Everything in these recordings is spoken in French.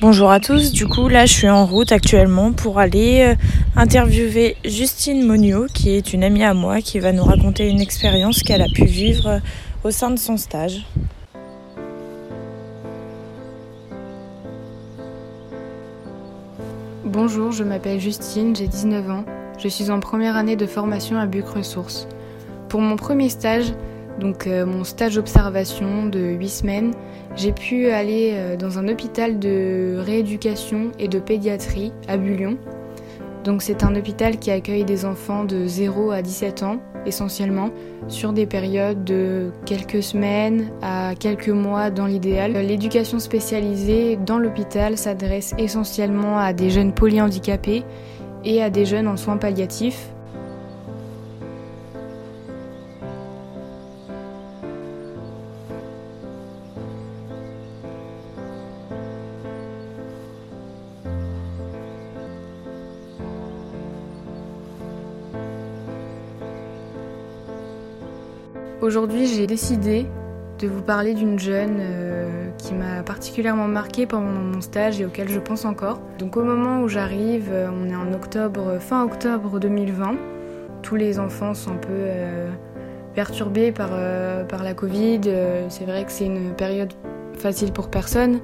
Bonjour à tous, du coup là je suis en route actuellement pour aller euh, interviewer Justine Monio qui est une amie à moi qui va nous raconter une expérience qu'elle a pu vivre euh, au sein de son stage. Bonjour, je m'appelle Justine, j'ai 19 ans. Je suis en première année de formation à Buc Ressources. Pour mon premier stage, donc euh, mon stage d'observation de 8 semaines, j'ai pu aller euh, dans un hôpital de rééducation et de pédiatrie à Bullion. Donc c'est un hôpital qui accueille des enfants de 0 à 17 ans essentiellement sur des périodes de quelques semaines à quelques mois dans l'idéal. L'éducation spécialisée dans l'hôpital s'adresse essentiellement à des jeunes polyhandicapés et à des jeunes en soins palliatifs Aujourd'hui, j'ai décidé de vous parler d'une jeune euh, qui m'a particulièrement marquée pendant mon stage et auquel je pense encore. Donc au moment où j'arrive, euh, on est en octobre, fin octobre 2020. Tous les enfants sont un peu euh, perturbés par, par la Covid. c'est vrai que c'est une période facile pour personne.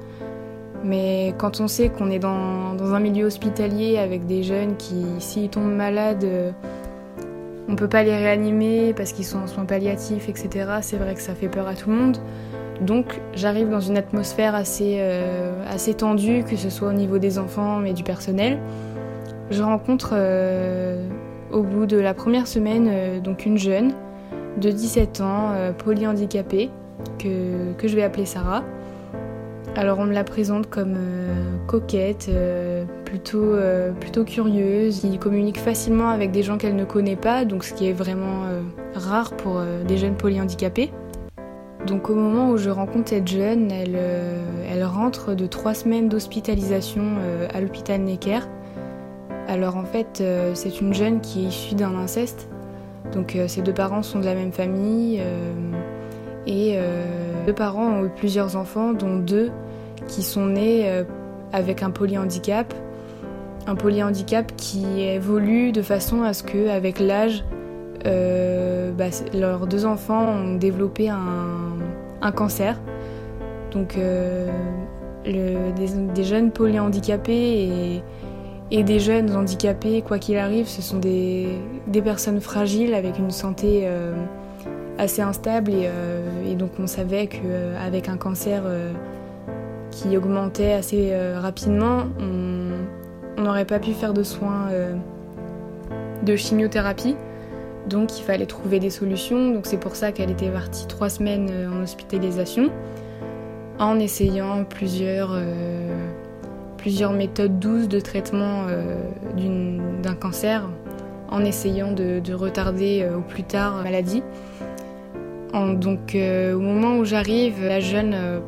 Mais quand on sait qu'on est dans, dans, un milieu hospitalier avec des jeunes qui, s'ils tombent malades, on peut pas les réanimer parce qu'ils sont en soins palliatifs, etc. C'est vrai que ça fait peur à tout le monde. Donc j'arrive dans une atmosphère assez, euh, assez tendue, que ce soit au niveau des enfants mais du personnel. Je rencontre euh, au bout de la première semaine euh, donc une jeune de 17 ans, polyhandicapée, que, que je vais appeler Sarah. Alors on me la présente comme euh, coquette, euh, plutôt, euh, plutôt curieuse, qui communique facilement avec des gens qu'elle ne connaît pas, donc ce qui est vraiment rare pour des jeunes polyhandicapés. Donc au moment où je rencontre cette jeune, elle, elle rentre de trois semaines d'hospitalisation à l'hôpital Necker. Alors en fait, c'est une jeune qui est issue d'un inceste. Donc ses deux parents sont de la même famille deux parents ont eu plusieurs enfants, dont deux qui sont nés euh, avec un polyhandicap. Un polyhandicap qui évolue de façon à ce que, avec l'âge, euh, bah, leurs deux enfants ont développé un, cancer. Donc, euh, des, jeunes polyhandicapés et, et, des jeunes handicapés, quoi qu'il arrive, ce sont des, personnes fragiles avec une santé assez instable et, donc on savait qu'avec un cancer qui augmentait assez euh, rapidement, on n'aurait pas pu faire de soins euh, de chimiothérapie. Donc il fallait trouver des solutions. Donc c'est pour ça qu'elle était partie trois semaines euh, en hospitalisation en essayant plusieurs, plusieurs méthodes douces de traitement d'un cancer, en essayant de, retarder au plus tard la maladie. Donc au moment où j'arrive, la jeune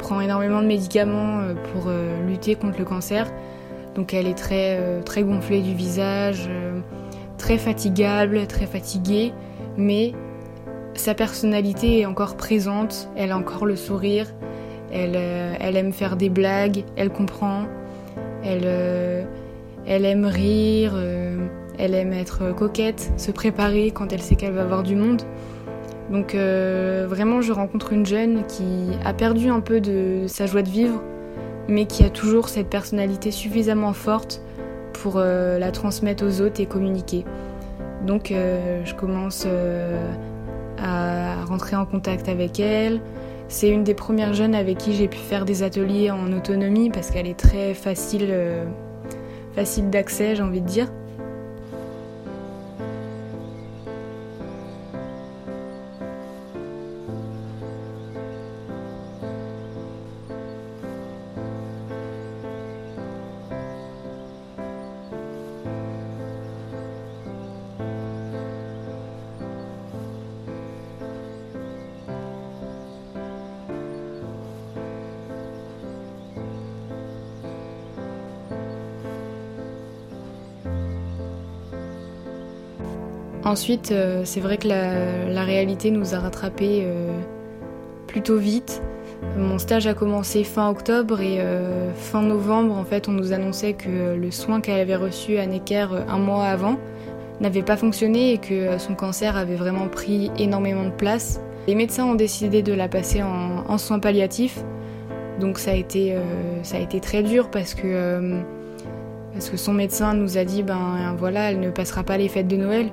prend énormément de médicaments euh, pour euh, lutter contre le cancer. Donc elle est très, euh, très gonflée du visage, très fatigable, très fatiguée, mais sa personnalité est encore présente, elle a encore le sourire, elle, elle aime faire des blagues, elle comprend, elle, elle aime rire, elle aime être coquette, se préparer quand elle sait qu'elle va avoir du monde. Donc euh, vraiment, je rencontre une jeune qui a perdu un peu de sa joie de vivre, mais qui a toujours cette personnalité suffisamment forte pour euh, la transmettre aux autres et communiquer. Donc euh, je commence à rentrer en contact avec elle. C'est une des premières jeunes avec qui j'ai pu faire des ateliers en autonomie parce qu'elle est très facile, facile d'accès, j'ai envie de dire. Ensuite, euh, c'est vrai que la, réalité nous a rattrapés euh, plutôt vite. Mon stage a commencé fin octobre et fin novembre, en fait, on nous annonçait que le soin qu'elle avait reçu à Necker un mois avant n'avait pas fonctionné et que son cancer avait vraiment pris énormément de place. Les médecins ont décidé de la passer en, soins palliatifs. Donc ça a été, ça a été très dur parce que parce que son médecin nous a dit, ben voilà, elle ne passera pas les fêtes de Noël.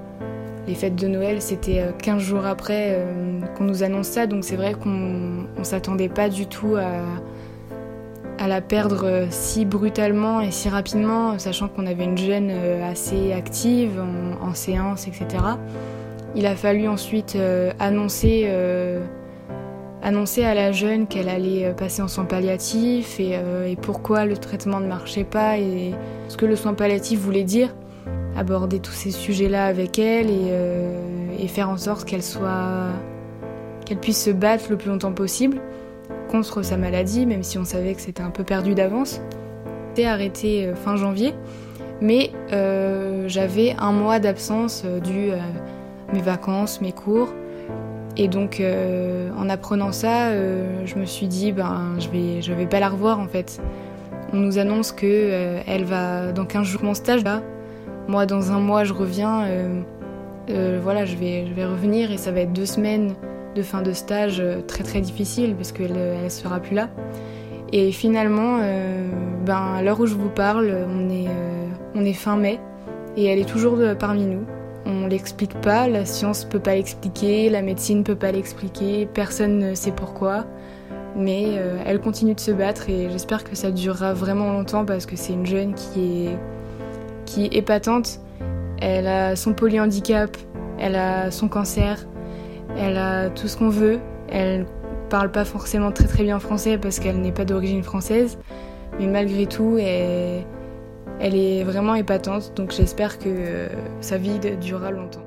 Les fêtes de Noël, c'était 15 euh, jours après euh, qu'on nous annonce ça, donc c'est vrai qu'on ne s'attendait pas du tout à, la perdre euh, si brutalement et si rapidement, sachant qu'on avait une jeune assez active en, séance, etc. Il a fallu ensuite annoncer annoncer à la jeune qu'elle allait passer en soins palliatifs et, pourquoi le traitement ne marchait pas et ce que le soin palliatif voulait dire. Aborder tous ces sujets-là avec elle et, euh, faire en sorte qu'elle soit qu'elle puisse se battre le plus longtemps possible contre sa maladie, même si on savait que c'était un peu perdu d'avance. C'était arrêté fin janvier, mais j'avais un mois d'absence dû à mes vacances, mes cours. Et donc, euh, en apprenant ça, euh, je me suis dit, ben, je vais, je vais pas la revoir en fait. On nous annonce que euh, elle va dans 15 jours mon stage là. Moi, dans un mois, je reviens. voilà, je vais, je vais revenir et ça va être deux semaines de fin de stage très très difficile parce qu'elle elle sera plus là. Et finalement, ben, à l'heure où je vous parle, on est, on est fin mai et elle est toujours parmi nous. On l'explique pas, la science peut pas l'expliquer, la médecine peut pas l'expliquer, personne ne sait pourquoi. Mais euh, elle continue de se battre et j'espère que ça durera vraiment longtemps parce que c'est une jeune qui est, qui est épatante. Elle a son polyhandicap, elle a son cancer, elle a tout ce qu'on veut. Elle parle pas forcément très très bien français parce qu'elle n'est pas d'origine française, mais malgré tout, elle, elle est vraiment épatante, donc j'espère que sa vie durera longtemps.